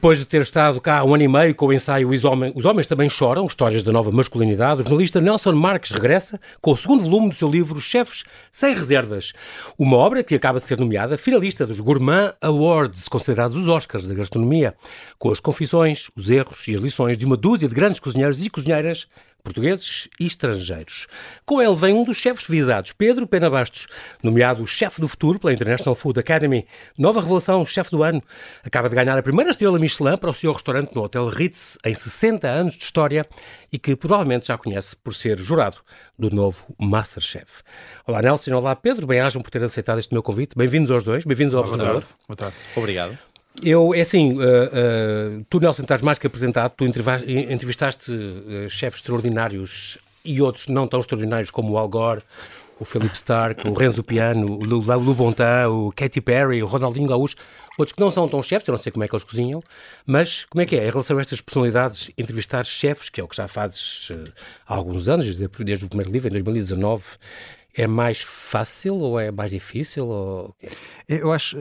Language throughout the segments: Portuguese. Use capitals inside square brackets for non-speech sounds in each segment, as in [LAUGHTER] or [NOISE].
Depois de ter estado cá um ano e meio com o ensaio Os Homens, Os Homens Também Choram, Histórias da Nova Masculinidade, o jornalista Nelson Marques regressa com o segundo volume do seu livro Chefes Sem Reservas. Uma obra que acaba de ser nomeada finalista dos Gourmand Awards, considerados os Oscars da gastronomia, com as confissões, os erros e as lições de uma dúzia de grandes cozinheiros e cozinheiras portugueses e estrangeiros. Com ele vem um dos chefes visados, Pedro Pena Bastos, nomeado chefe do futuro pela International Food Academy. Nova revelação, chefe do ano. Acaba de ganhar a primeira estrela Michelin para o seu restaurante no Hotel Ritz em 60 anos de história e que provavelmente já conhece por ser jurado do novo Masterchef. Olá Nelson, olá Pedro, bem-ajam por ter aceitado este meu convite. Bem-vindos aos dois, bem-vindos ao Observador. Boa tarde. Obrigado. Eu, é assim, uh, uh, tu, Nelson, estás mais que apresentado, tu entrevistaste uh, chefes extraordinários e outros não tão extraordinários como o Al Gore, o Philip Stark, o Renzo Piano, o Lu, Bontan, o Katy Perry, o Ronaldinho Gaúcho, outros que não são tão chefes, eu não sei como é que eles cozinham, mas como é que é? Em relação a estas personalidades, entrevistar chefes, que é o que já fazes há alguns anos, desde, desde o primeiro livro, em 2019, é mais fácil ou é mais difícil? Ou... Eu acho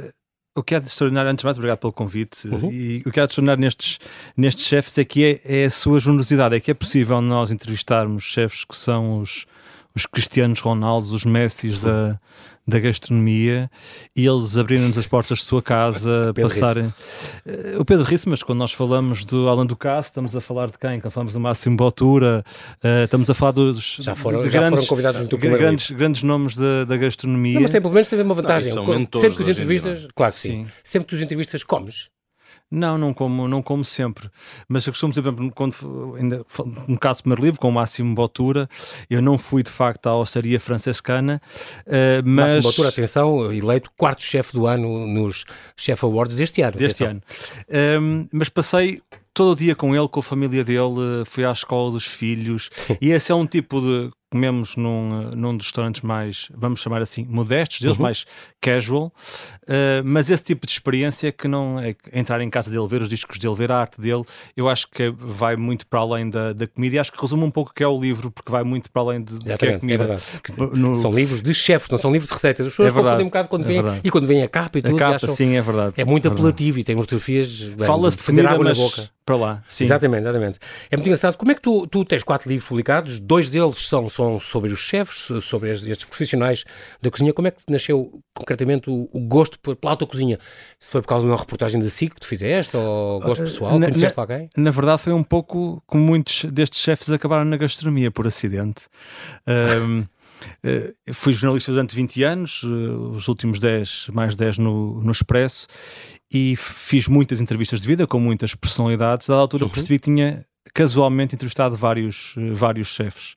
o que é de extraordinário, antes de mais, obrigado pelo convite, uhum. e o que é de extraordinário nestes, nestes chefes é que é, é, a sua generosidade, é que é possível nós entrevistarmos chefes que são os, os Cristianos Ronaldos, os Messis da, da gastronomia e eles abriram-nos as portas de sua casa, passarem. [LAUGHS] Risse. O Pedro Risse, mas quando nós falamos do Alan Ducasse, estamos a falar de quem? Quando falamos do Máximo Botura, uh, estamos a falar dos já foram, de já grandes, foram convidados muito grandes, grandes nomes da, da gastronomia. Não, mas tem, pelo menos teve uma vantagem. Não, sempre que os entrevistas, claro que sim. sim. Sempre que os entrevistas comes não, não como, não como sempre. Mas eu costumo dizer, quando, ainda, no caso do primeiro livro, com o Máximo Botura, eu não fui de facto à hostaria francescana, uh, mas... Máximo Botura, atenção, eleito quarto chefe do ano nos Chef Awards deste ano. Deste atenção. ano. Um, mas passei todo o dia com ele, com a família dele, fui à escola dos filhos, [LAUGHS] e esse é um tipo de comemos num, num dos restaurantes mais, vamos chamar assim, modestos, deles uhum. mais casual, uh, mas esse tipo de experiência que não é entrar em casa dele, ver os discos dele, ver a arte dele, eu acho que vai muito para além da, da comida e acho que resume um pouco o que é o livro, porque vai muito para além de, de que é a é comida. É no... São livros de chefes, não são livros de receitas. As pessoas é confundem um bocado quando vêm é e quando vem a capa e tudo. A capa, acham... sim, é verdade. É muito apelativo e tem fotografias. Fala-se de comida, água mas... na boca para lá. Sim. Exatamente, exatamente. É muito engraçado. Como é que tu, tu tens quatro livros publicados? Dois deles são, são sobre os chefes, sobre estes profissionais da cozinha. Como é que nasceu concretamente o, o gosto pela cozinha? Foi por causa de uma reportagem da SIC que tu fizeste ou gosto pessoal? Na, Conheceste na, alguém? Na verdade, foi um pouco como muitos destes chefes acabaram na gastronomia por acidente. Um, Uh, [LAUGHS] fui jornalista durante 20 anos, uh, os últimos 10, mais 10 no, no Expresso, e fiz muitas entrevistas de vida com muitas personalidades. À altura uhum. percebi que tinha casualmente entrevistado vários, eh, vários chefes.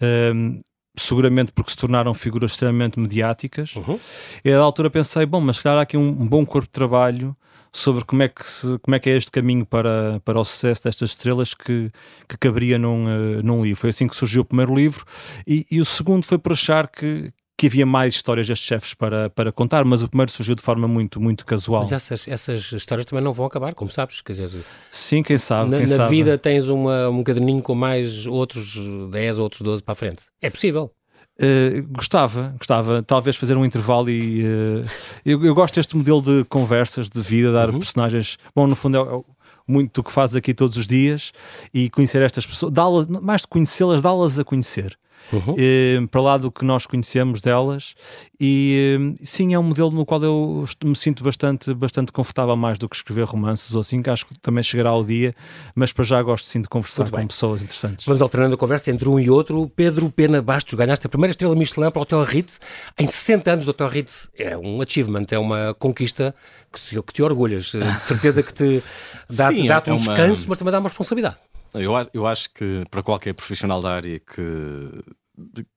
Um, seguramente porque se tornaram figuras extremamente mediáticas. Uhum. E à altura pensei, bom, mas se calhar há aqui um, um, bom corpo de trabalho sobre como é que, se, como é, que é este caminho para, para o sucesso destas estrelas que, que caberia num, uh, num livro. Foi assim que surgiu o primeiro livro e, e o segundo foi por achar que, que havia mais histórias destes chefes para, para contar, mas o primeiro surgiu de forma muito, muito casual. Mas essas, essas histórias também não vão acabar, como sabes, quer dizer... Sim, quem sabe, Na, quem na sabe. vida tens uma, um caderninho com mais outros 10 ou outros 12 para a frente. É possível. Uh, gostava, gostava, talvez fazer um intervalo e uh, eu, eu, gosto deste modelo de conversas, de vida, dar uhum. personagens. Bom, no fundo é, é muito do que fazes aqui todos os dias e conhecer estas pessoas, mais de conhecê-las, dá-las a conhecer uhum. eh, para lá do que nós conhecemos delas. E sim, é um modelo no qual eu me sinto bastante, bastante confortável mais do que escrever romances ou assim, que acho que também chegará ao dia, mas para já gosto sim de conversar com pessoas interessantes. Vamos alternando a conversa entre um e outro. Pedro Pena Bastos, ganhaste a primeira estrela Michelin para o Hotel Ritz em 60 anos do Hotel Ritz. É um achievement, é uma conquista que te, que te orgulhas. Eh, de certeza que te [LAUGHS] dá-te dá é um uma... descanso, mas também dá uma responsabilidade. Eu, eu acho que para qualquer profissional da área que,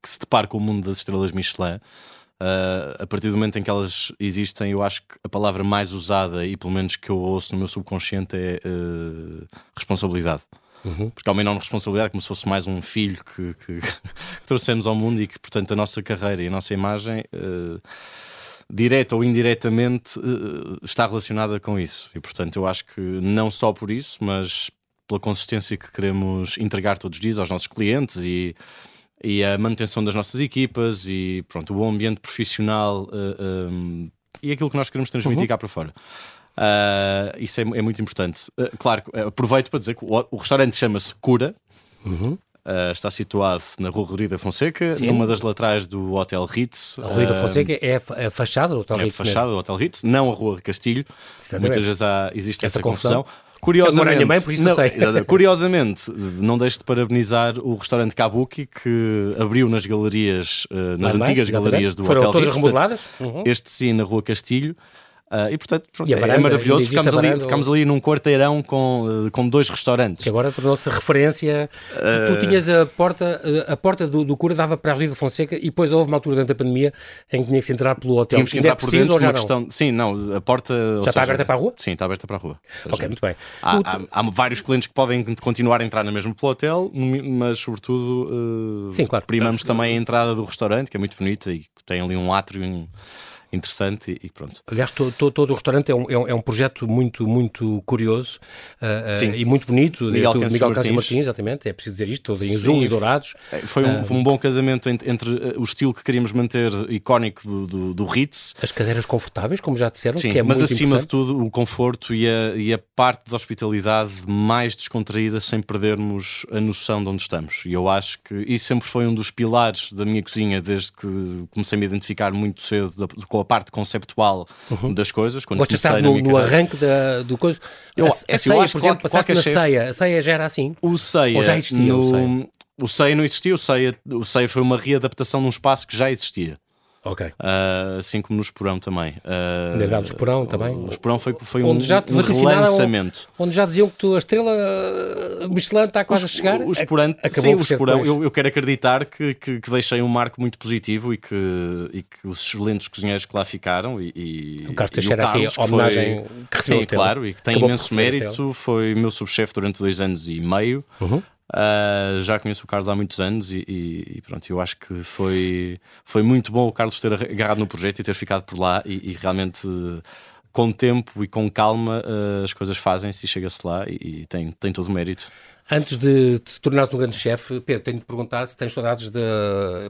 que se depare com o mundo das estrelas Michelin, uh, a partir do momento em que elas existem, eu acho que a palavra mais usada e pelo menos que eu ouço no meu subconsciente é uh, responsabilidade. Uhum. Porque há uma enorme responsabilidade, como se fosse mais um filho que, que, [LAUGHS] que, trouxemos ao mundo e que, portanto, a nossa carreira e a nossa imagem, uh, direta ou indiretamente, uh, está relacionada com isso. E, portanto, eu acho que não só por isso, mas pela consistência que queremos entregar todos os dias aos nossos clientes e, e a manutenção das nossas equipas e pronto, o bom ambiente profissional uh, eh, um, e aquilo que nós queremos transmitir uhum. cá para fora. Uh, isso é, é, muito importante. Uh, claro, aproveito para dizer que o, o restaurante chama-se Cura. Uhum. Uh, está situado na Rua Rodrigo Fonseca, Sim. numa das laterais do Hotel Ritz. A Rua da Fonseca é a fachada do Hotel é Ritz. a fachada do Hotel Ritz, não a Rua Castilho. Exatamente. Muitas vezes há, existe essa, Essa confusão. confusão. Curiosamente, bem, por isso não, sei. [LAUGHS] curiosamente, não deixo de parabenizar o restaurante Kabuki que abriu nas galerias, uh, nas antigas exatamente. galerias do Foram Hotel todas Ritz. remodeladas? Portanto, Uhum. Este sim na Rua Castilho. Uh, e portanto, pronto, E é- varanda? é maravilhoso. Ficamos ali, ficamos ali num quarteirão com, uh, com dois restaurantes. Que agora tornou-se referência. Eh, Tu tinhas a porta, a porta do, do cura dava para a Rua da Fonseca e depois houve uma altura durante a pandemia em que tinha que se entrar pelo hotel. Tínhamos que Ainda entrar é por dentro já uma não? questão. Sim, não, a porta. Já está aberta para a rua? Sim, está aberta para a rua. Seja, Ok, muito bem. Há, há- há vários clientes que podem continuar a entrar na mesma pelo hotel, mas sobretudo uh, Sim, claro. primamos também a entrada do restaurante, que é muito bonita e tem ali um átrio interessante e, pronto. Aliás, to- to- todo o restaurante é um, é um, é um projeto muito, muito curioso uh, uh, e muito bonito. Miguel Câncio Miguel Martins. Martins, exatamente. É preciso dizer isto, todo em Sim, azul e dourados. Foi um, foi um bom casamento ent- entre, uh, o estilo que queríamos manter icónico do, do, do Ritz. As cadeiras confortáveis, como já disseram, Sim, que é mas muito acima de importante. tudo o conforto e a, e a parte da hospitalidade mais descontraída sem perdermos a noção de onde estamos. E eu acho que isso sempre foi um dos pilares da minha cozinha desde que comecei a me identificar muito cedo da- com a parte conceptual das coisas. Quando Gostas de estar no, no arranque da, do coisa. Eu- a, é a assim, eu ceia, acho por exemplo, passaste na chefe- ceia. A ceia já era assim. O Ceia, Ou já existia o no- Ceia? o Ceia não existia, o Ceia, o Ceia foi uma readaptação de um espaço que já existia. Ok. Ah, assim como no Esporão também. Uh, Na verdade, o Esporão também. O Esporão foi, foi um, Onde já te um relançamento. Onde já diziam que tu, a estrela uh, Michelin está quase a chegar. O, Esporão, Acabou sim, o Esporão, eu, eu quero acreditar que, que, que deixei um marco muito positivo e que, e que os excelentes cozinheiros que lá ficaram e, e O Carlos Teixeira aqui, que homenagem foi, que recebeu sim, claro, e que tem Acabou imenso mérito, foi meu subchefe durante dois anos e meio. Uhum. Uh, já conheço o Carlos há muitos anos e, e- e pronto, eu acho que foi, foi muito bom o Carlos ter agarrado no projeto e ter ficado por lá e, e realmente com tempo e com calma uh, as coisas fazem-se e chega-se lá e tem, tem todo o mérito. Antes de te tornares um grande chefe, Pedro, tenho de perguntar se tens saudades, de,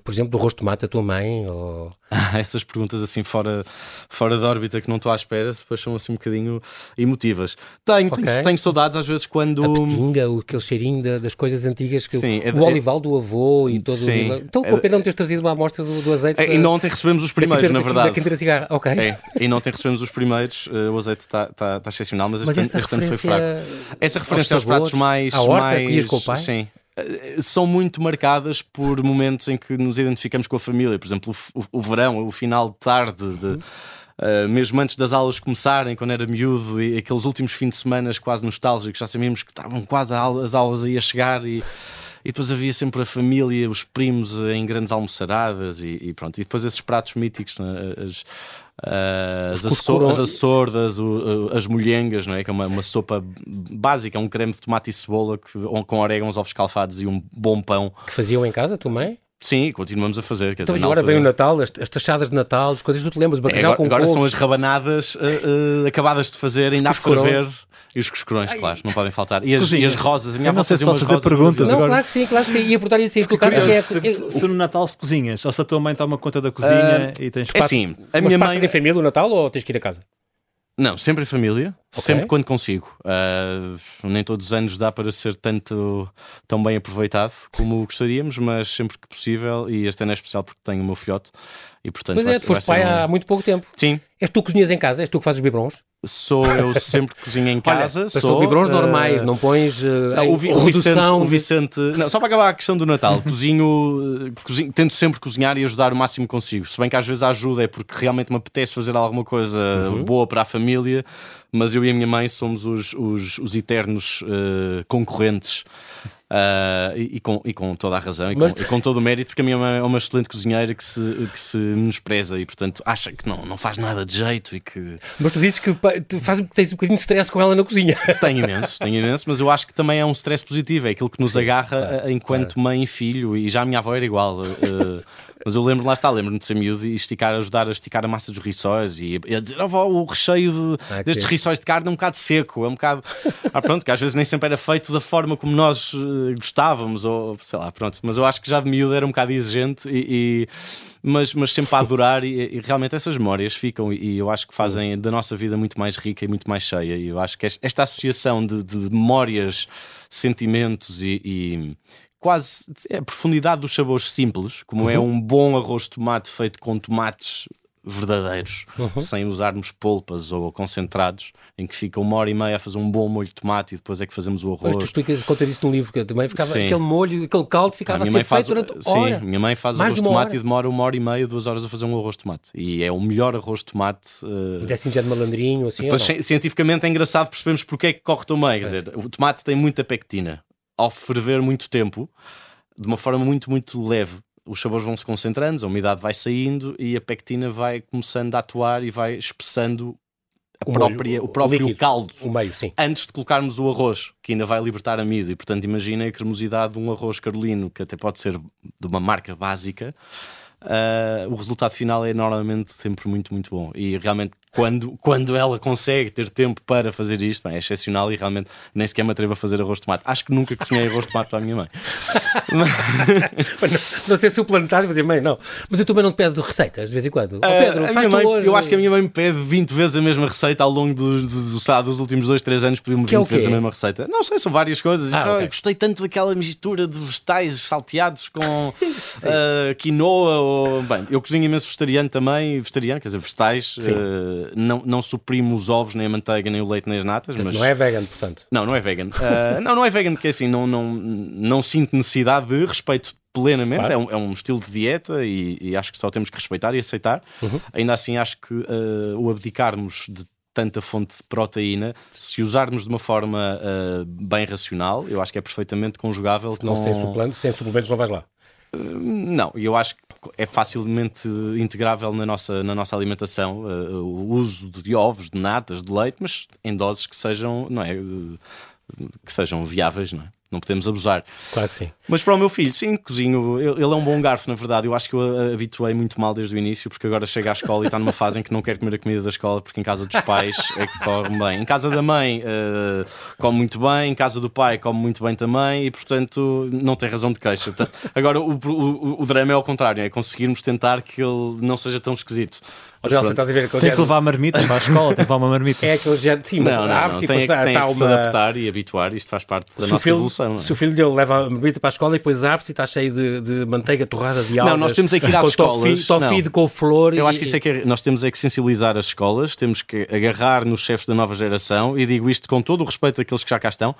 por exemplo, do rosto de mate da tua mãe ou... [LAUGHS] Essas perguntas assim fora, fora da órbita que não estou à espera, depois são assim um bocadinho emotivas. Tenho, Ok. tenho, tenho saudades às vezes quando. a petinga, o- aquele cheirinho da- das coisas antigas, que Sim, o, é- o olival do avô e todo Sim. o... Então, com É- pena não teres trazido uma amostra do, do azeite É, da, Ainda ontem recebemos os da primeiros, quinta- na da- verdade. Da quinta cigarra, ok. É, ainda ontem recebemos os primeiros, eh, o azeite está tá, tá excepcional, mas este, Mas ano, essa este ano foi fraco. Essa referência aos, sabores, pratos mais. à mais comias com o pai? Sim. Eh, São muito marcadas por momentos em que nos identificamos com a família. Por exemplo, o, o- o verão, o final de tarde, de, Uhum. eh, mesmo antes das aulas começarem, quando era miúdo, e aqueles últimos fins de semana quase nostálgicos, já sabíamos que estavam quase as aulas aí a chegar e. E depois havia sempre a família, os primos em grandes almoçaradas e, e pronto. E depois esses pratos míticos, né? as, as, aço- cuscurão- as açordas, as molhengas, não é? que é uma, uma sopa básica, um creme de tomate e cebola que, com orégãos, ovos escalfados e um bom pão. Que faziam em casa, a tua mãe? Sim, continuamos a fazer. Quer Então, dizer, e agora altura- vem o Natal, as, as taxadas de Natal, as coisas que tu te lembras, É, bacalhau agora com agora são as rabanadas uh, uh, acabadas de fazer, ainda a ferver. E os coscorões, claro, não podem faltar. E as, e as rosas. A minha não avó sei se fazia posso umas fazer rosas perguntas. Não, agora- claro que sim, claro que sim. Ia perguntar isso em tua casa, que é... se, se- se no Natal se cozinhas, ou se a tua mãe toma conta da cozinha e tens É assim, a minha mãe. em família o Natal ou tens que ir a casa? Não, sempre em família, sempre quando consigo. Ah, nem todos os anos dá para ser tanto tão bem aproveitado como gostaríamos, mas sempre que possível. E este ano é especial porque tenho o meu filhote e portanto Pois é, tu foste pai um- há muito pouco tempo. Sim, És tu que cozinhas em casa? És tu que fazes os biberons? sou eu sempre cozinho em [LAUGHS] casa. Olha, sou biberons ah, normais, não pões uh, Não, o, Vi- o Vicente, redução... o Vicente- não, só para acabar a questão do Natal, [LAUGHS] cozinho, eh, cozinho- tento sempre cozinhar e ajudar o máximo que consigo. Se bem que às vezes a ajuda é porque realmente me apetece fazer alguma coisa Uhum. boa para a família, mas eu e a minha mãe somos os, os, os eternos eh, concorrentes. Ah, e, e com, e com toda a razão e, Mas- com, e com todo o mérito, porque a minha mãe é uma excelente cozinheira que se, que se menospreza e, portanto, acha que não, não faz nada de jeito e que Mas tu dizes que tu fazes, tens um bocadinho de stress com ela na cozinha. [LAUGHS] tem imenso, tem imenso, mas eu acho que também é um stress positivo, é aquilo que nos agarra claro, eh, enquanto mãe e filho, e já a minha avó era igual. eh, Mas eu lembro, lá está, lembro-me de ser miúdo e esticar, ajudar a esticar a massa dos rissóis e, a dizer, oh, o recheio de, ah, destes rissóis de carne é um bocado seco, é um bocado. [LAUGHS] Ah, pronto, que às vezes nem sempre era feito da forma como nós uh, gostávamos, ou sei lá, pronto. Mas eu acho que já de miúdo era um bocado exigente e, e mas, mas sempre a adorar e, e, realmente essas memórias ficam e eu acho que fazem da nossa vida muito mais rica e muito mais cheia e eu acho que esta associação de, de memórias, sentimentos e, e quase a profundidade dos sabores simples, como é uhum. é um bom arroz de tomate feito com tomates verdadeiros, uhum. sem usarmos polpas ou concentrados, em que fica uma hora e meia a fazer um bom molho de tomate e depois é que fazemos o arroz. Mas tu explicas, contas isso no livro, que também ficava sim. aquele molho, aquele caldo ficava a, a ser feito durante sim, hora. Sim, minha mãe faz Mais arroz de tomate hora. e demora uma hora e meia, duas horas a fazer um arroz de tomate. E é o melhor arroz de tomate. Uh... Mas é assim já de malandrinho, assim? Depois, cientificamente é engraçado percebemos porque é que corre tão bem. Quer dizer, o tomate tem muita pectina. Ao ferver muito tempo, de uma forma muito, muito leve, os sabores vão se concentrando, a umidade vai saindo e a pectina vai começando a atuar e vai espessando a o própria, o próprio o caldo meio, antes de colocarmos o arroz, que ainda vai libertar amido. E portanto, imaginem a cremosidade de um arroz carolino, que até pode ser de uma marca básica. Uh, o resultado final é normalmente sempre muito, muito bom. E realmente quando, quando ela consegue ter tempo para fazer isto, bem, é excepcional e realmente nem sequer me atrevo a fazer arroz de tomate. Acho que nunca cozinhei arroz de tomate para a minha mãe. [LAUGHS] não, não sei se o planetário vai dizer, mãe, não. Mas eu também não te pedo receitas de vez em quando. Uh, Pedro, a minha mãe, hoje... Eu acho que a minha mãe me pede 20 vezes a mesma receita ao longo do, do, do, dos últimos 2, 3 anos, pediu-me 20 é vezes a mesma receita. Não sei, são várias coisas. Ah, okay. Gostei tanto daquela mistura de vegetais salteados com [LAUGHS] uh, quinoa. Ou... Bem, eu cozinho imenso vegetariano também, vegetariano, quer dizer, vegetais. Uh, não, não suprimo os ovos, nem a manteiga, nem o leite, nem as natas. Mas... Não é vegan, portanto. Não, não é vegan. Uh, [LAUGHS] não, não é vegan, porque assim, não, não, não sinto necessidade de respeito plenamente, claro. é, um, é, um, estilo de dieta e, e, acho que só temos que respeitar e aceitar. Uhum. Ainda assim, acho que uh, o abdicarmos de tanta fonte de proteína, se usarmos de uma forma uh, bem racional, eu acho que é perfeitamente conjugável não com... Sem, suplementos, sem suplementos não vais lá. Uh, não, eu acho que é facilmente integrável na nossa, na nossa alimentação uh, o uso de ovos, de natas, de leite, mas em doses que sejam, não é, que sejam viáveis, não é? não podemos abusar. Claro que sim. Mas para o meu filho, sim, cozinho. Ele é um bom garfo, na verdade. Eu acho que eu habituei muito mal desde o início, porque agora chega à escola e está numa fase em que não quer comer a comida da escola, porque em casa dos pais é que corre bem. Em casa da mãe uh, come muito bem, em casa do pai come muito bem também, e portanto não tem razão de queixa. Portanto, agora o, o, o drama é ao contrário, é conseguirmos tentar que ele não seja tão esquisito. Nelson, estás a ver Tem que levar a marmita para a escola, tem que levar uma marmita. É aquele género, sim, mas não, não, não. Tem, tem tá que uma... se adaptar e habituar, isto faz parte da se nossa filho, evolução. É? Se o filho dele leva a marmita para a escola e depois abre-se e está cheio de, de, manteiga torrada de algas. Não, nós temos é que ir às escolas. Tofi de com flor. Eu e... acho que isso é que é, nós temos é que sensibilizar as escolas, temos que agarrar nos chefes da nova geração e digo isto com todo o respeito daqueles que já cá estão,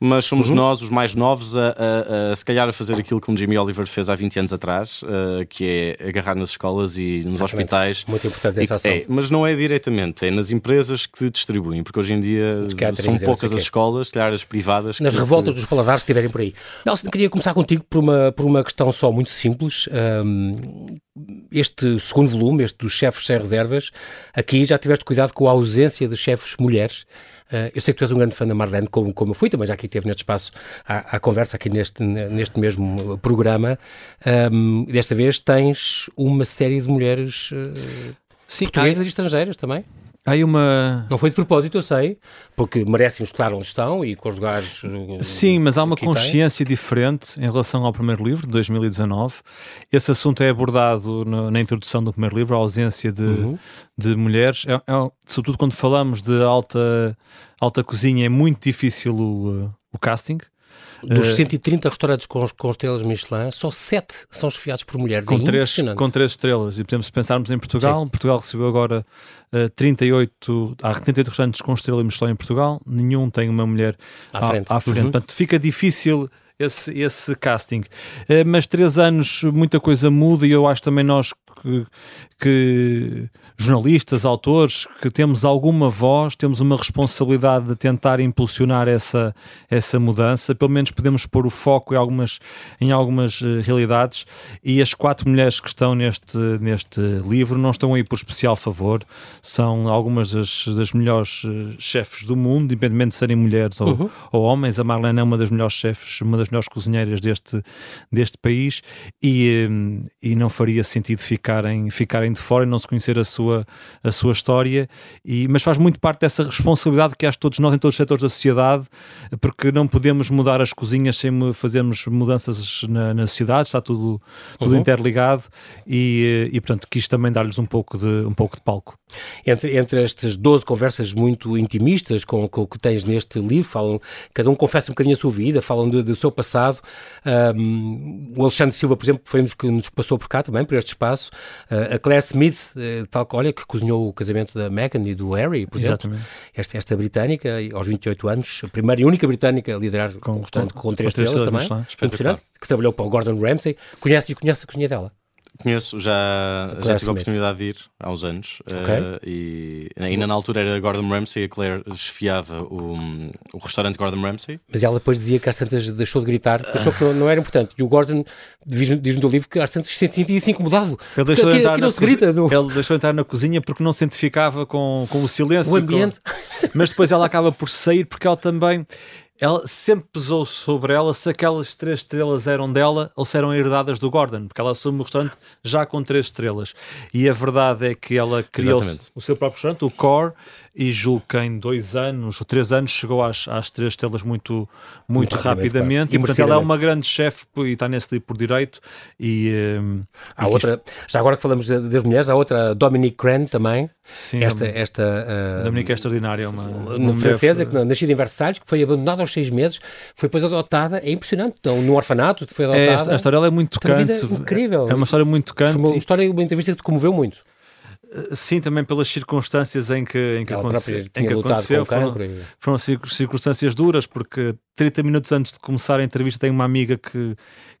mas somos uhum. nós, os mais novos, a, a, a, se calhar a fazer aquilo como Jimmy Oliver fez há 20 anos atrás, uh, que é agarrar nas escolas e nos Exatamente. hospitais. Muito importante essa ação. É, mas não é diretamente, é nas empresas que distribuem, porque hoje em dia são poucas as escolas, se as privadas. Nas revoltas que... dos paladares que estiverem por aí. Nelson, queria começar contigo por uma, por uma questão só muito simples. Um, este segundo volume, este dos chefes sem reservas, aqui já tiveste cuidado com a ausência de chefes mulheres. Uh, eu sei que tu és um grande fã da Marlene, como, como eu fui, também já aqui teve neste espaço a conversa aqui neste, neste mesmo programa. Um, desta vez tens uma série de mulheres uh, Sim, portuguesas e estrangeiras também. Há uma... Não foi de propósito, eu sei, porque merecem estar onde estão e com os lugares. Eh, Sim, mas há uma consciência diferente em relação ao primeiro livro, de 2019. Esse assunto é abordado no, na introdução do primeiro livro, a ausência de, uhum. de mulheres. É, é, sobretudo quando falamos de alta, alta cozinha, é muito difícil o, o casting. Dos uh, 130 restaurantes com, com estrelas Michelin, só 7 são chefiados por mulheres. Com, é três, com três estrelas. E, por exemplo, se pensarmos em Portugal, Sim. Portugal recebeu agora uh, 38, há 38 restaurantes com estrela Michelin em Portugal, nenhum tem uma mulher à, frente. À, à frente. Uhum. Portanto, fica difícil esse, esse casting. Uh, mas três anos, muita coisa muda e eu acho também nós que, que jornalistas, autores, que temos alguma voz, temos uma responsabilidade de tentar impulsionar essa, essa mudança, pelo menos podemos pôr o foco em algumas, em algumas uh, realidades e as quatro mulheres que estão neste, neste livro não estão aí por especial favor, são algumas das, das melhores uh, chefes do mundo, independentemente de serem mulheres ou, uhum. ou homens, a Marlene é uma das melhores chefes, uma das das melhores cozinheiras deste, deste país e, e não faria sentido ficarem, ficarem de fora e não se conhecer a sua, a sua história, e, mas faz muito parte dessa responsabilidade que acho todos nós em todos os setores da sociedade, porque não podemos mudar as cozinhas sem fazermos mudanças na, na sociedade, está tudo, tudo uhum. interligado e, e portanto quis também dar-lhes um pouco de, um pouco de palco. Entre, entre estas 12 conversas muito intimistas com, com o que tens neste livro, falam, cada um confessa um bocadinho a sua vida, falam do, do seu passado. Um, o Alexandre Silva, por exemplo, foi um dos que nos passou por cá também, por este espaço. Uh, a Claire Smith, uh, tal, olha, que cozinhou o casamento da Meghan e do Harry, por exemplo. Exatamente. Esta, esta britânica, aos 28 anos, a primeira e única britânica a liderar com, um restaurante com, com, com três estrelas, também. Que trabalhou para o Gordon Ramsay. Conhece e conhece a cozinha dela? Conheço, já, já tive a oportunidade de ir há uns anos. Okay. Uh, e ainda na altura era Gordon Ramsay, a Claire esfiava o, o restaurante Gordon Ramsay. Mas ela depois dizia que às tantas deixou de gritar, achou que não, não era importante. E o Gordon diz, diz no livro que às tantas se sentia-se incomodado. Ele deixou, aqui, entrar aqui grita, no... ele deixou entrar na cozinha porque não se identificava com, com o silêncio. O ambiente. Com... Mas depois ela acaba por sair porque ela também ela sempre pesou sobre ela se aquelas três estrelas eram dela ou se eram herdadas do Gordon, porque ela assume o restaurante já com três estrelas. E a verdade é que ela criou o seu próprio restaurante, o Core, e julgo que em dois anos ou três anos chegou às, às três estrelas muito, muito, muito rapidamente. E, portanto, ela é uma grande chefe e está nesse livro por direito. E, um, há e outra, já agora que falamos das mulheres, há outra, Dominique Cran também. Sim, esta, esta uh, Dominique é extraordinária, é uma, uma francesa que nascida em Versalhes, que foi abandonada aos seis meses, foi depois adotada, é impressionante, então, no orfanato foi adotada. É, esta, a história é muito tocante. Incrível. É uma história muito tocante. Foi uma história, uma entrevista que te comoveu muito. Sim, também pelas circunstâncias em que, em que, aconte, em que aconteceu. Foram, foram circunstâncias duras, porque 30 minutos antes de começar a entrevista, tenho uma amiga que,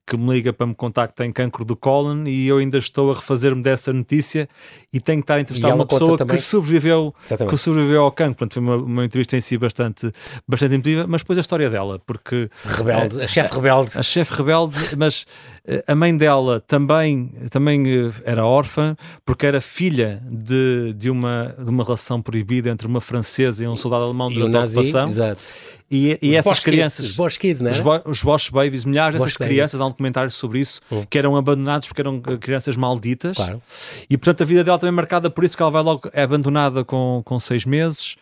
que me liga para me contar que tem cancro do cólon e eu ainda estou a refazer-me dessa notícia e tenho que estar a entrevistar uma pessoa que sobreviveu, que sobreviveu ao cancro. Portanto, foi uma, uma entrevista em si bastante, bastante emotiva, mas depois a história dela, porque... Rebelde, a chefe rebelde. A chefe rebelde, mas eh, a mãe dela também, também eh, era órfã, porque era filha de, de, uma, de uma relação proibida entre uma francesa e um soldado alemão durante a ocupação. Exato. E, e essas crianças, kids, os Bosch Kids, os, bo, os Bosch Babies, milhares Bosch dessas crianças, há um documentário sobre isso, hum. que eram abandonados porque eram eh, crianças malditas. Claro. E portanto a vida dela também marcada por isso que ela vai logo, é abandonada com, com seis meses,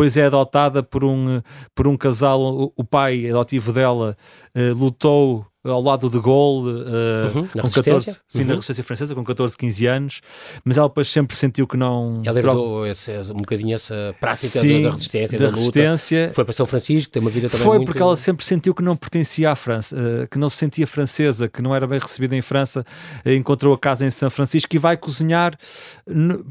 depois é adotada por um, por um casal, o, o pai adotivo dela uh, lutou ao lado de Gaulle, uh, uhum, com 14, sim, uhum. na resistência francesa, com 14, 15 anos, mas ela depois sempre sentiu que não. Ela herdou esse, um bocadinho essa prática sim, da resistência, da, da resistência. Luta. Foi para São Francisco, tem uma vida também. Foi muito... porque ela sempre sentiu que não pertencia à França, uh, que não se sentia francesa, que não era bem recebida em França, uh, encontrou a casa em São Francisco e vai cozinhar. No,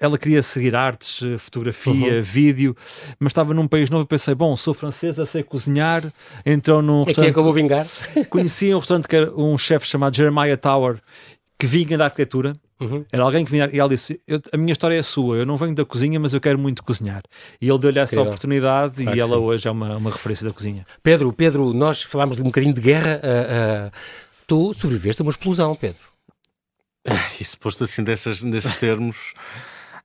ela queria seguir artes, eh, fotografia, uhum. vídeo, mas estava num país novo e pensei, bom, sou francesa, sei cozinhar, entrou num restaurante... Aqui é que eu vou vingar. [LAUGHS] Conhecia um restaurante que era um chefe chamado Jeremiah Tower, que vinha da arquitetura, Uhum. Era alguém que vinha e ela disse: A minha história é sua, eu não venho da cozinha, mas eu quero muito cozinhar. E ele deu-lhe essa oportunidade claro e ela sim. hoje é uma, uma referência da cozinha. Pedro, Pedro, nós falámos de um bocadinho de guerra. Uh, uh, tu sobreviveste a uma explosão, Pedro. Isso posto assim desses, desses termos.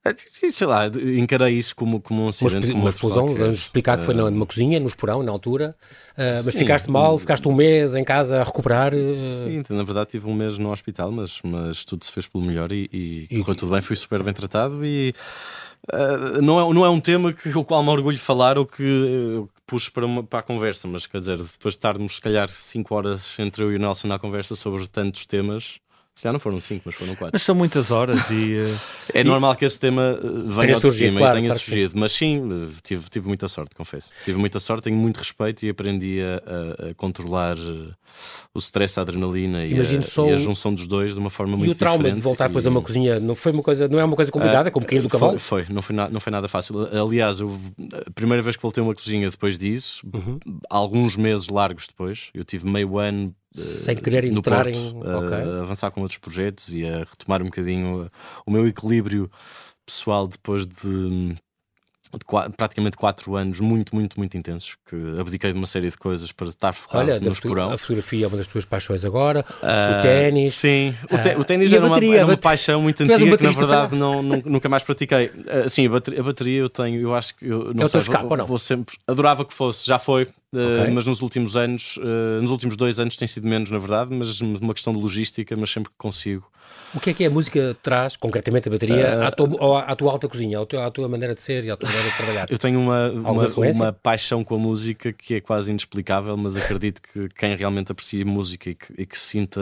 Ah, sei lá, encarei isso como, como um acidente. Uma, uma explosão, vamos explicar que foi uh, numa cozinha, no esporão, na altura, uh, mas ficaste mal, ficaste um mês em casa a recuperar. Uh... Sim, na verdade tive um mês no hospital, mas, mas tudo se fez pelo melhor e, e, e correu tudo bem, fui super bem tratado e uh, não, é, não é um tema que, o qual me orgulho falar ou que puxo para, uma, para a conversa, mas quer dizer, depois de estarmos se calhar 5 horas entre eu e o Nelson na conversa sobre tantos temas já não foram cinco, mas foram quatro. Mas são muitas horas e. Eh, [LAUGHS] é e... normal que esse tema eh, venha ao de cima claro, e tenha surgido. Mas sim, eh, tive, tive muita sorte, confesso. Tive muita sorte, tenho muito respeito e aprendi a, a, a controlar o stress, a adrenalina e a, e a, junção dos dois de uma forma muito diferente. E o trauma de voltar depois e... a uma cozinha não foi uma coisa, não é uma coisa complicada, uh, como cair do cavalo? Foi, foi, não foi, na, não foi nada fácil. Aliás, eu, a primeira vez que voltei a uma cozinha depois disso, uhum. alguns meses largos depois, eu tive meio ano sem querer entrar Porto, em okay. avançar com outros projetos e a retomar um bocadinho o meu equilíbrio pessoal depois de de quatro, praticamente quatro anos muito, muito, muito intensos, que abdiquei de uma série de coisas para estar focado Olha, no esporão. A fotografia é uma das tuas paixões agora, uh, o ténis. Sim, o, uh, o ténis era, bateria, uma, era uma paixão muito antiga que na verdade não, nunca mais pratiquei. Uh, sim, a bateria, a bateria, eu tenho, eu acho que eu não é sei, escape, vou, não? vou sempre, adorava que fosse, já foi, okay. mas nos últimos anos, nos últimos dois anos tem sido menos, na verdade, mas uma questão de logística, mas sempre que consigo o que é que a música traz, concretamente a bateria, uh, à, tua, à, tua, alta cozinha, à tua, à tua, maneira de ser e à tua maneira de trabalhar? Eu tenho uma, uma, uma, paixão com a música que é quase inexplicável, mas acredito que quem realmente aprecia música e que, e que se sinta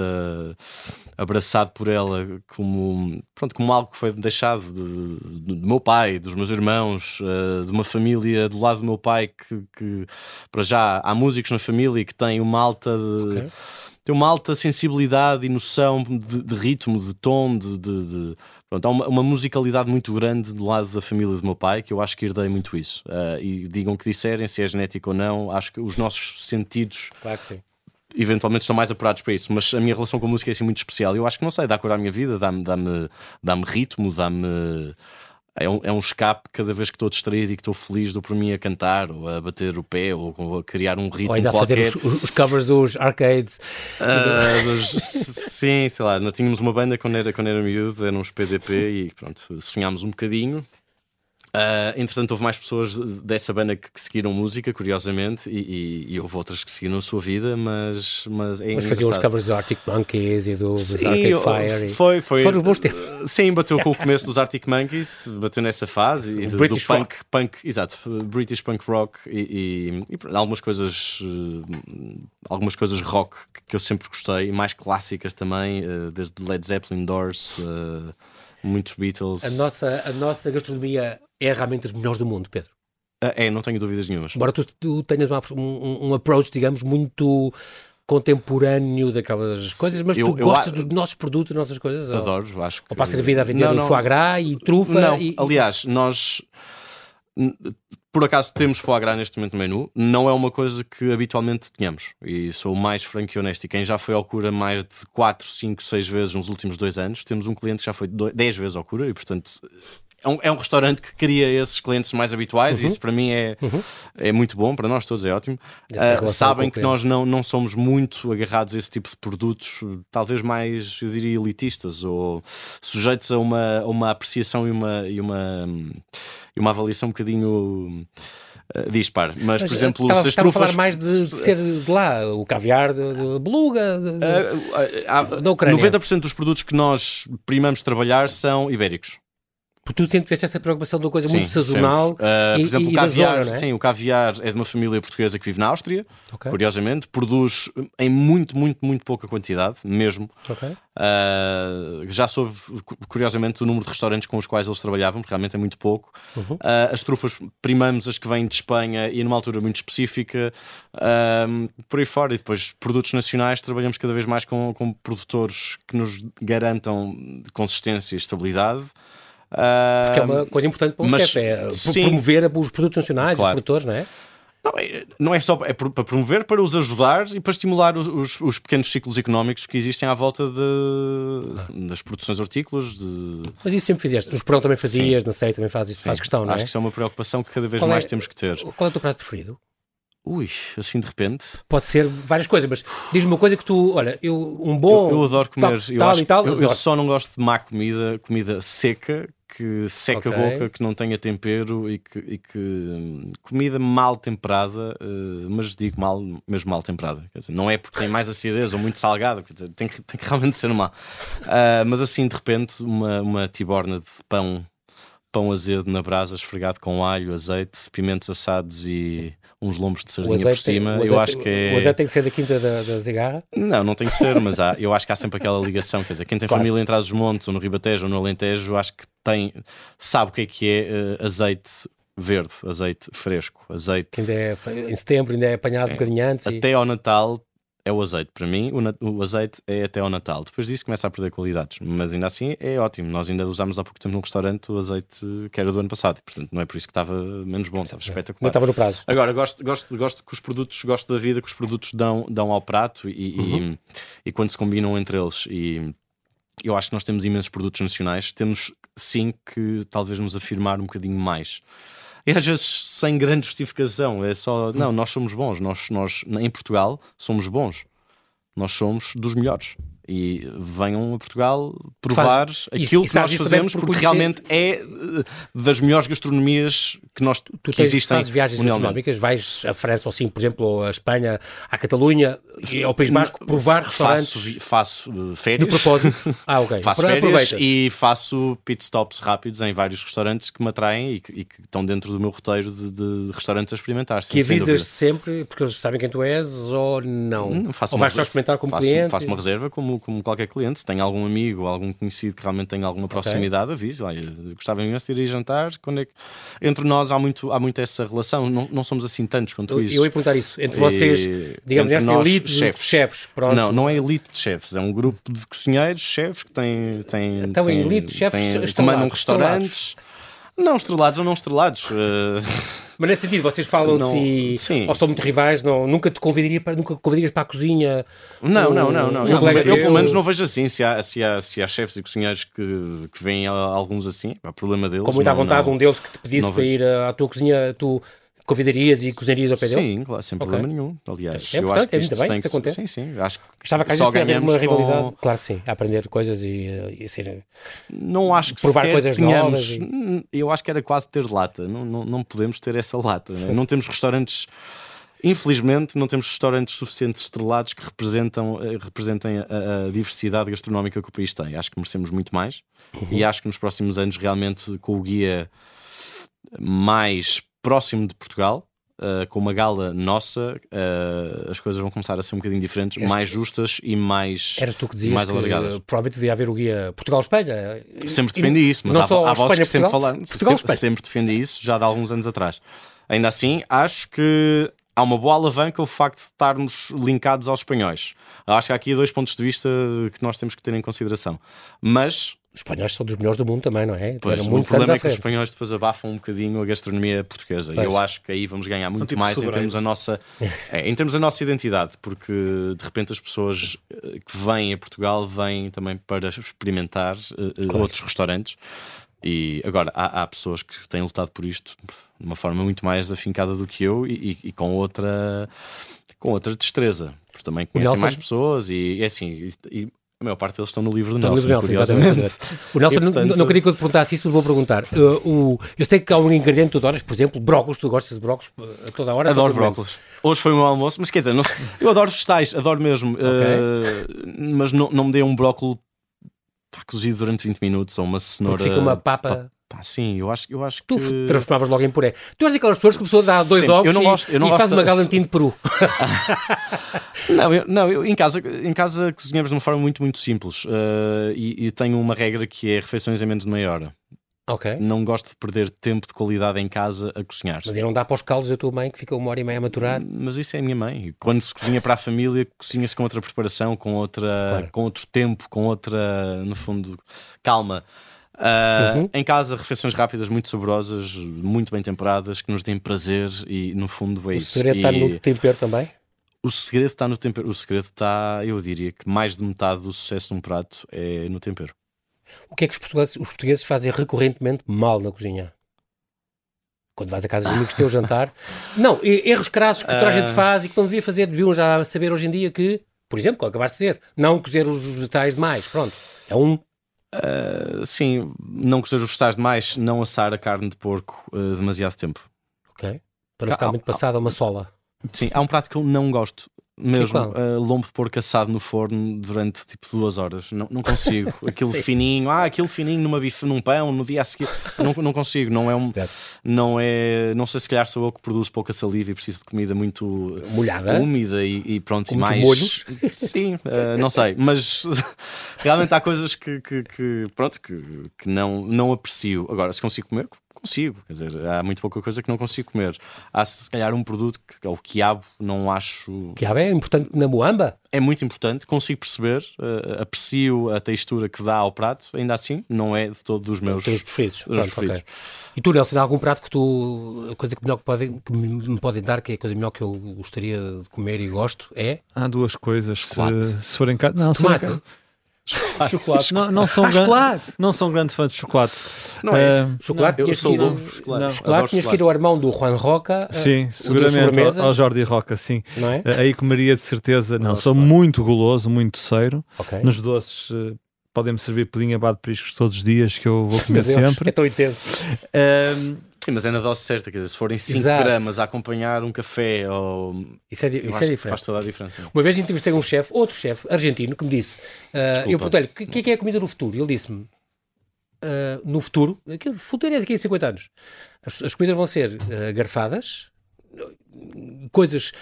abraçado por ela como, pronto, como algo que foi deixado de, de, do meu pai, dos meus irmãos, de uma família do lado do meu pai, que, que para já há músicos na família que têm uma alta. De, okay tem uma alta sensibilidade e noção de, de ritmo, de tom, de, de, pronto, há uma, uma, musicalidade muito grande do lado da família do meu pai que eu acho que herdei muito isso. Uh, e digam o que disserem, se é genético ou não, acho que os nossos sentidos. Claro que sim eventualmente estão mais apurados para isso, mas a minha relação com a música é assim muito especial. Eu acho que não sei, dá cor à minha vida, dá-me dá -me, dá -me ritmo, dá-me é um, é um escape cada vez que estou distraído e que estou feliz do por mim a cantar ou a bater o pé ou a criar um ritmo ou ainda qualquer. a fazer os, os, covers dos arcades. Uh, dos, sim, sei lá, nós tínhamos uma banda quando era, quando era miúdo, eram uns PDP e pronto, sonhámos um bocadinho Uh, entretanto, houve mais pessoas dessa banda que, que seguiram música, curiosamente, e, e, e, houve outras que seguiram a sua vida, mas, mas é Mas faziam os covers do Arctic Monkeys e do, sim, Arctic Fire. Foi, foi. Bons tempos. Sim, bateu com o começo dos Arctic Monkeys, bateu nessa fase. e do, British do punk, rock. punk, exato, British punk rock e, e, algumas coisas, uh, algumas coisas rock que eu sempre gostei, mais clássicas também, uh, desde Led Zeppelin, Doors. Uh, muitos Beatles. A nossa, a nossa gastronomia é realmente das melhores do mundo, Pedro. Ah, é, não tenho dúvidas nenhumas. Embora tu, tu tenhas uma, um, um approach, digamos, muito contemporâneo daquelas coisas, mas eu, tu gostas eu, dos nossos produtos, das nossas coisas? Adoro, ou, acho que... Ou para servir a vender não, não, foie gras e trufa? Não, e, aliás, nós por acaso temos foie gras neste momento no menu, não é uma coisa que habitualmente tenhamos. E sou mais franco e honesto. E quem já foi ao cura mais de 4, 5, 6 vezes nos últimos dois anos, temos um cliente que já foi 10 vezes ao cura e, portanto, é um, é um restaurante que cria esses clientes mais habituais uhum. e isso para mim é, uhum. é muito bom, para nós todos é ótimo. Uh, sabem que nós não, não somos muito agarrados a esse tipo de produtos, talvez mais, eu diria, elitistas ou sujeitos a uma, a uma apreciação e uma, e, uma, e uma avaliação um bocadinho. Uh, dispar. Mas, Mas, por exemplo, estava, se as trufas. a falar mais de ser de lá, o caviar de, de beluga, de, uh, uh, da Ucrânia. 90% dos produtos que nós primamos trabalhar são ibéricos. Porque tu sempre tiveste essa preocupação de uma coisa sim, muito sazonal. Uh, por e, exemplo, e o caviar, zona, é? sim, o caviar é de uma família portuguesa que vive na Áustria, okay. curiosamente, produz em muito, muito, muito pouca quantidade, mesmo. Okay. Uh, já soube, curiosamente, o número de restaurantes com os quais eles trabalhavam, porque realmente é muito pouco. Uhum. Uh, as trufas primamos as que vêm de Espanha e numa altura muito específica, por aí fora. E depois, produtos nacionais, trabalhamos cada vez mais com, com produtores que nos garantam consistência e estabilidade. Porque é uma coisa importante para o mas, chefe, é sim, promover os produtos nacionais, claro. os produtores, não é? Não é, não é só é para promover, para os ajudar e para estimular os, os pequenos ciclos económicos que existem à volta de, das produções hortícolas. De... Mas isso sempre fizeste. No Esperão também fazias, Sim. na SEI também faz, faz questão, não é? Acho que isso é uma preocupação que cada vez qual mais é, temos que ter. Qual é o teu prato preferido? Ui, assim de repente. Pode ser várias coisas, mas diz-me uma coisa que tu, olha, eu um bom. Eu, eu adoro comer, tal, eu, tal, acho, tal, eu, eu, só não gosto de má comida, comida seca, que seca okay. a boca, que não tenha tempero e que, e que hum, comida mal temperada, uh, mas digo mal, mesmo mal temperada. Dizer, não é porque tem mais acidez ou muito salgado, dizer, tem, que, tem que realmente ser mal. Uh, mas assim, de repente, uma, uma tiborna de pão, pão azedo na brasa, esfregado com alho, azeite, pimentos assados e uns lombos de sardinha por cima. Tem, eu acho que é... O azeite tem que ser da quinta da, da Zigarra? Não, não tem que ser, mas há, [LAUGHS] eu acho que há sempre aquela ligação. Quer dizer, quem tem claro. família em Trás-os-Montes ou no Ribatejo ou no Alentejo, acho que tem, sabe o que é que é uh, azeite verde, azeite fresco, azeite. Que ainda é, em setembro ainda é apanhado é, um bocadinho antes. Até e... ao Natal é o azeite. Para mim, o, o, azeite é até ao Natal. Depois disso começa a perder qualidades. Mas ainda assim é ótimo. Nós ainda usámos há pouco tempo num restaurante o azeite que era do ano passado. Portanto, não é por isso que estava menos bom, estava espetacular. Não estava no prazo. Agora, gosto, gosto, gosto que os produtos, gosto da vida que os produtos dão, dão ao prato e, uhum. e, e quando se combinam entre eles. E eu acho que nós temos imensos produtos nacionais. Temos sim que talvez nos afirmar um bocadinho mais e às vezes sem grande justificação. É só, não, nós somos bons, nós, nós em Portugal somos bons, nós somos dos melhores. E venham a Portugal provar Faz, aquilo e, que nós fazemos, porque realmente é eh, das melhores gastronomias que nós tu que tens, existem fazes viagens gastronómicas, vais à França ou assim, por exemplo, ou à Espanha, à Catalunha ao País Basco provar restaurantes Faço, faço de férias. propósito. [LAUGHS] Ah, ok. Faço férias Aproveita. e faço pit stops rápidos em vários restaurantes que me atraem e que, e que estão dentro do meu roteiro de, de restaurantes a experimentar. sim, Que avisas sempre porque eles sabem quem tu és ou não? Não, faço ou vais só experimentar como faço, cliente? Faço uma reserva como, como qualquer cliente. Se tem algum amigo ou algum conhecido que realmente tenha alguma proximidade, avise. Olha, gostava imenso de ir a jantar. Quando é que... Entre nós há muito, há muito essa relação. Não, não somos assim tantos quanto Eu, isso. eu ia perguntar isso. Entre vocês, E- digamos, entre nós, elite de chefes. chefes. Pronto. Não, não é elite de chefes, é um grupo de cozinheiros, chefes que têm. têm Então, têm, elite de chefes têm- comandam restaurantes. Não estrelados ou não estrelados. eh, [LAUGHS] Mas nesse sentido, vocês falam-se Não, e- sim. ou são muito rivais, não, nunca te convidaria para, nunca convidarias para a cozinha. Não, um- não, não, não. um Eu, eu, pelo menos não vejo assim. Se há, se há, se há chefes e cozinheiros que, que a- alguns assim, é problema deles. Com muita não- vontade, não- um deles que te pedisse para vejo. ir à tua cozinha, tu convidarias e cozinharias ao pé dele? Sim, claro, sem problema nenhum. Aliás, É eu acho que é muito bem tem que isso acontece. Sim, sim. Acho que que às só havia uma ganhamos rivalidade. com- Claro que sim, a aprender coisas e, eh, e ser. Não acho que Provar coisas tenhamos. novas e- Eu acho que era quase ter lata. Não, não, não podemos ter essa lata. né? Não temos restaurantes. Infelizmente, não temos restaurantes suficientes estrelados que representam, eh, representem a, a diversidade gastronómica que o país tem. Acho que merecemos muito mais Uhum. e acho que nos próximos anos, realmente, com o guia mais próximo de Portugal, eh, com uma gala nossa, eh, as coisas vão começar a ser um bocadinho diferentes, mais justas e mais, Eras tu que dizias mais que alargadas. eh, provavelmente devia haver o guia Portugal-Espanha. Sempre E- defendi isso, mas há, há vozes que sempre falaram. Sempre, sempre defendi isso, já de alguns anos atrás. Ainda assim, acho que há uma boa alavanca o facto de estarmos linkados aos espanhóis. Acho que há aqui dois pontos de vista que nós temos que ter em consideração. Mas Os espanhóis são dos melhores do mundo também, não é? pois, o problema é que os espanhóis depois abafam um bocadinho a gastronomia portuguesa. E eu acho que aí vamos ganhar muito tipo mais em termos a nossa, [LAUGHS] é, em termos a nossa identidade, porque de repente as pessoas eh, que vêm a Portugal vêm também para experimentar Claro. outros restaurantes. E agora há, há pessoas que têm lutado por isto de uma forma muito mais afincada do que eu e, e- e com outra com outra destreza, porque também conhecem Nelson- mais pessoas e é assim. E, e a maior parte deles estão no livro do No Nelson, livro Nelson, exatamente. O Nelson, E, não- portanto- não, queria que eu te perguntasse isso, mas vou perguntar. Uh, o, eu sei que há um ingrediente que tu adoras, por exemplo, brócolis, tu gostas de brócolis uh, a toda hora? Adoro brócolis. Hoje foi o meu almoço, mas quer dizer, não- [LAUGHS] eu adoro vegetais, adoro mesmo. eh, mas não, não me dê um brócolis cozido durante 20 minutos ou uma cenoura. Porque fica uma papa. Pá, sim, eu acho, eu acho Tu que. transformavas logo em puré. Tu és aquelas pessoas que a pessoa dá dois ovos eu não e, gosto- eu não e gosto faz uma galantina de peru. [LAUGHS] Não, eu, não, eu em casa, em casa cozinhamos de uma forma muito, muito simples. eh, e, e tenho uma regra que é refeições em menos de meia hora. ok. Não gosto de perder tempo de qualidade em casa a cozinhar. Mas aí não dá para os caldos da tua mãe, que fica uma hora e meia a maturar. Mas isso é a minha mãe. Quando se cozinha para a família, cozinha-se com outra preparação, com, outra, Claro. com outro tempo, com outra, no fundo, calma. Ah, Uhum. Em casa, refeições rápidas, muito saborosas, muito bem temperadas, que nos deem prazer e, no fundo, é O isso. segredo está no tempero também. O segredo está no tempero. O segredo está, eu diria que mais de metade do sucesso de um prato é no tempero. O que é que os portugueses, os portugueses fazem recorrentemente mal na cozinha? Quando vais a casa de amigos teus jantar. [LAUGHS] Não, erros crassos que toda a gente Ah. faz e que não devia fazer, deviam já saber hoje em dia que, por exemplo, como acabaste de dizer, não cozer os vegetais demais. Pronto. É um. Ah, sim, não cozer os vegetais demais, não assar a carne de porco ah, demasiado tempo. Ok. Para ficar Ah, muito passada uma sola. Sim, há um prato que eu não gosto. Mesmo, uh, lombo de porco assado no forno durante tipo duas horas. Não, não consigo. [LAUGHS] Aquilo fininho, ah, aquilo fininho numa bife, num pão, no dia a seguir. Não, não consigo. Não é um. Não é. Não sei se calhar sou eu que produzo pouca saliva e preciso de comida muito Molhada. úmida e, e pronto, Com e mais. molhos? Sim, uh, não sei. Mas [LAUGHS] realmente há coisas que, que, que, pronto, que, que não, não aprecio. Agora, se consigo comer, consigo. Quer dizer, há muito pouca coisa que não consigo comer. Há se calhar um produto que é o quiabo, não acho. Que é importante na moamba. É muito importante, consigo perceber, uh, aprecio a textura que dá ao prato, ainda assim, não é de todo dos meus. Teus preferidos. dos Pronto, preferidos. ok. E tu, Nelson, há algum prato que tu. A coisa que, melhor que, podem, que me podem dar, que é a coisa melhor que eu gostaria de comer e gosto, é. Há duas coisas. Se, se forem cá. Não, se forem Cá- chocolate. Não, não, são Ah, gran- chocolate! não são grandes fãs de chocolate. Não é Ah, Chocolate, Eu tinhas que sou ir, louco por chocolate. não. chocolate, tinhas que ir ao irmão do Juan Roca. ah, Sim, da seguramente ao, ao Jordi Roca, sim. Não é? Ah, Aí comeria de certeza. Não, Adoro sou chocolate. muito goloso, muito doceiro. Ok. Nos doces eh, podem-me servir pudim abado de priscos todos os dias que eu vou comer sempre. É tão intenso. Sim, mas é na dose certa, quer dizer, se forem 5 Exato. gramas a acompanhar um café ou. Isso é, isso é diferente. Faz toda a diferença. Uma vez entrevistei um chefe, outro chefe, argentino, que me disse: Desculpa. Eu perguntei-lhe, o que, que é que é a comida no futuro? E ele disse-me: ah, No futuro, aquilo, futuro é daqui a 50 anos, as, as comidas vão ser ah, garfadas, coisas,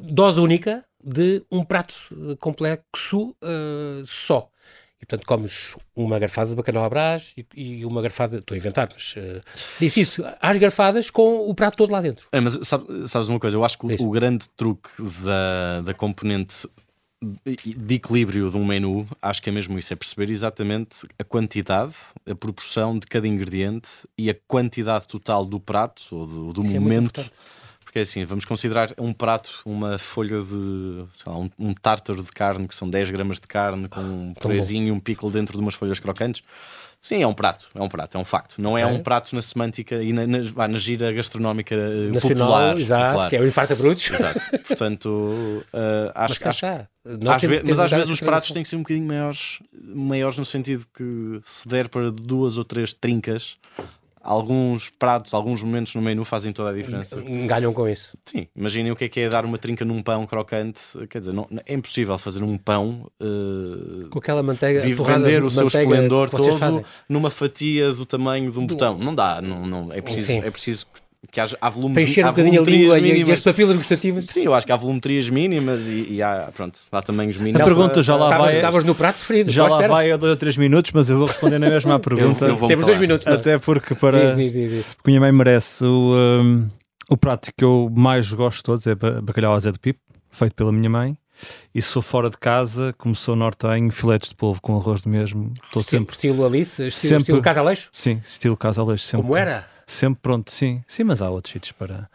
dose única de um prato complexo só. E portanto comes uma garfada de bacalhau à brás e, e uma garfada, estou a inventar, mas ah, disse isso, às garfadas com o prato todo lá dentro. É, mas sabe- sabes uma coisa? Eu acho que o, o grande truque da, da componente de equilíbrio de um menu, acho que é mesmo isso: é perceber exatamente a quantidade, a proporção de cada ingrediente e a quantidade total do prato ou do, do é momento. importante. Porque é assim, vamos considerar um prato, uma folha de, sei lá, um, um tártaro de carne, que são 10 gramas de carne, com um purezinho e um pickle dentro de umas folhas crocantes. Sim, é um prato, é um prato, é um facto. Não é Ok. um prato na semântica e na, na, na gira gastronómica eh, Nacional, popular. exato, popular. que é o infarto brutos. Exato. [LAUGHS] Portanto, Mas acho, às temos- ve- temos mas às vezes os pratos têm que ser um bocadinho maiores, maiores no sentido que se der para duas ou três trincas, alguns pratos, alguns momentos no menu fazem toda a diferença. Ganham com isso. Sim, imaginem o que é que é dar uma trinca num pão crocante. Quer dizer, não, é impossível fazer um pão, eh, Com aquela manteiga. vender de o seu esplendor todo fazem. numa fatia do tamanho de um botão. Não dá, não, não, é, preciso, Sim. é preciso que, que haja, há volumes Para encher um há bocadinho a volumetrias língua e, e as papilas gustativas. Sim, eu acho que há volumetrias mínimas e, e há, pronto, há tamanhos mínimos. A pergunta já lá Estavas- vai. Estavas no prato preferido. Já lá vai a dois ou três minutos, mas eu vou responder na mesma [LAUGHS] pergunta. eu vou- Temos dois minutos. não é? Até porque para. Diz, diz, diz. Porque minha mãe merece o, um, o prato que eu mais gosto de todos é ba- bacalhau à Zé do Pipo, feito pela minha mãe. E se sou fora de casa, como sou nortenho, filetes de polvo com arroz do mesmo. Estou Estilo, sempre. estilo Alice, estilo, Sempre- estilo Casa Aleixo. Sim, estilo casa Aleixo, sempre. Como era? Sempre pronto, sim. Sim, mas há outros sítios para.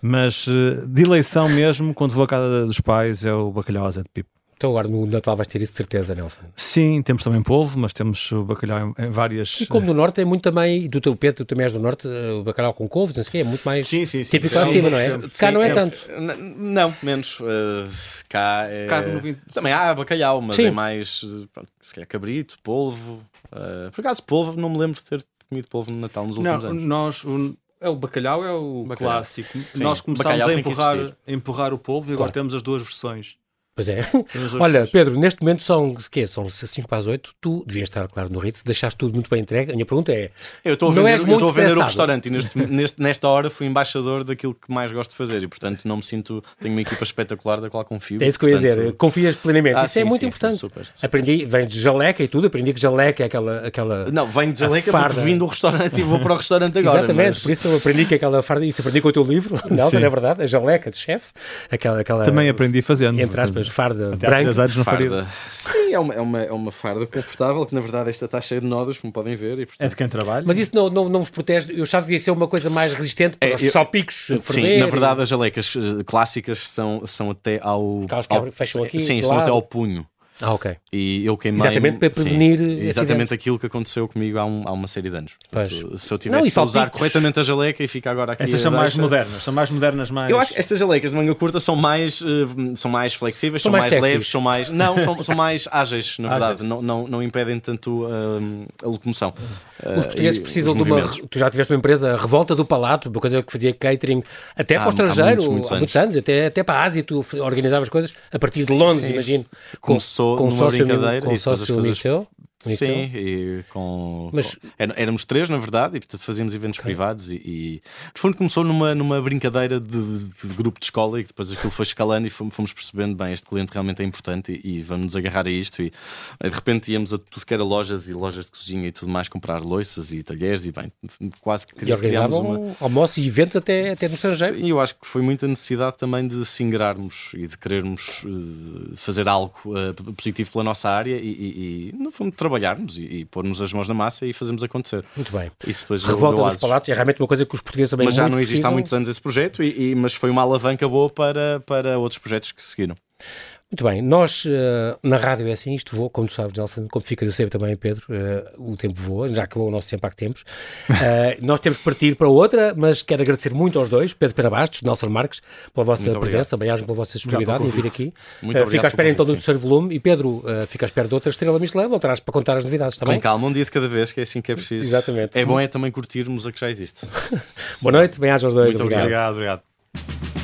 Mas eh, de eleição mesmo, quando vou à casa dos pais, é o bacalhau à de Pipo. Então agora no Natal vais ter isso de certeza, Nelson. Sim, temos também polvo, mas temos o bacalhau em, em várias. E como no Norte é muito também, e do teu Pedro, tu também és do Norte, eh, o bacalhau com couves, não sei o quê, é muito mais Sim, sim, sim. típico lá de Sim, cima, não é? sempre. Cá Sim, não é sempre. tanto. Não, menos. Uh, cá é... Cá no 20 Também há bacalhau, mas Sim. é mais. Pronto, se calhar cabrito, polvo. Uh, por acaso, polvo, não me lembro de ter comido polvo no Natal nos últimos Não, anos. nós, o, é o bacalhau, é o Bacalhau. clássico. Sim, Nós começámos bacalhau a empurrar, empurrar o polvo e agora Claro. temos as duas versões. Pois é. Olha. Pedro, neste momento são, quê? São 5 para as 8. Tu devias estar, claro, no Ritz, deixaste tudo muito bem entregue. A minha pergunta é: Eu estou a Não vender, eu muito estou a vender o restaurante e neste, neste- nesta hora fui embaixador daquilo que mais gosto de fazer e, portanto, não me sinto. Tenho uma equipa espetacular da qual confio. é isso que eu ia portanto- dizer, confias plenamente. Ah, isso é sim, muito sim, sim, importante. super, super. Aprendi, vem de jaleca e tudo, aprendi que jaleca é aquela. aquela Não, venho de Jaleca farda. porque vim do restaurante e vou para o restaurante agora. Exatamente, mas- por isso eu aprendi que aquela farda, isso aprendi com o teu livro, [LAUGHS] não, Sim. não é verdade? A jaleca de chefe, aquela, aquela Também aprendi fazendo. entre aspas, farda Até há branca. três anos não faria. Farda. Sim, é uma, é, uma, é uma farda confortável que na verdade esta está cheia de nódulos, como podem ver. E, portanto, É de quem trabalha. Mas isso não, não, não vos protege, eu achava que ia ser uma coisa mais resistente para É, os eu- salpicos Sim, na e- verdade as jalecas eh, clássicas são, são até ao. Aquelas que ao- fecham aqui, Sim, são lado. até ao punho. Ah, ok. E eu queimei. Exatamente para prevenir Exatamente acidentes. aquilo que aconteceu comigo há, um- há uma série de anos. Portanto, se eu Não, tivesse e a usar corretamente a jaleca e fica agora aqui. Essas a são mais deixa- modernas, são mais modernas, mais. Eu acho que estas jalecas de manga curta são mais, eh, são mais flexíveis, São são, mais mais, leves, são mais. Não, são, são mais ágeis, na Ágeis. verdade. Não, não, não impedem tanto hum, a locomoção. Os Eh, portugueses e precisam os de uma. Tu já tiveste uma empresa, a Revolta do Palato, uma coisa que fazia catering até Há- para o há estrangeiro, muitos, muitos há muitos anos, até, até para a Ásia, tu organizavas coisas a partir de Sim, Londres, sim. imagino. Começou um numa brincadeira com um e Sim, e com, Mas- com- éra- éramos três, na verdade, e portanto fazíamos eventos privados. E, e no fundo começou numa, numa brincadeira de, de- de grupo de escola e depois aquilo foi escalando e fomos, percebendo: bem, este cliente realmente é importante e, e vamos nos agarrar a isto. E eh, de repente íamos a tudo que era lojas e lojas de cozinha e tudo mais comprar louças e talheres e bem, quase que E cri- criámos uma. almoços e eventos até, até no estrangeiro. E eu acho que foi muita necessidade também de se ingrarmos e de querermos eh, fazer algo eh, positivo pela nossa área e, e, e, no fundo, trabalharmos e, e pormos as mãos na massa e fazermos acontecer. Muito bem. Isso depois Revolta deu dos asos. Palatos é realmente uma coisa que os portugueses também Mas já não existe há precisam. muitos anos esse projeto, e, e- mas foi uma alavanca boa para, para outros projetos que seguiram. Muito bem, nós uh, na rádio é assim, isto voa, como tu sabes, Nelson, como ficas a saber também, Pedro, uh, o tempo voa, já acabou o nosso tempo há que temos. Uh, [LAUGHS] nós temos que partir para outra, mas quero agradecer muito aos dois, Pedro Pena Bastos, Nelson Marques, pela vossa presença, bem pela vossa disponibilidade em vir aqui. Muito uh, fica à espera então do terceiro volume e Pedro, fica à espera de outra estrela Michelin, voltarás para contar as novidades, está Com calma, um dia de cada vez, que é assim que é preciso. Exatamente. É bom é também curtirmos a que já existe. [LAUGHS] Boa noite, bem-aja aos dois. Muito obrigado. obrigado. obrigado.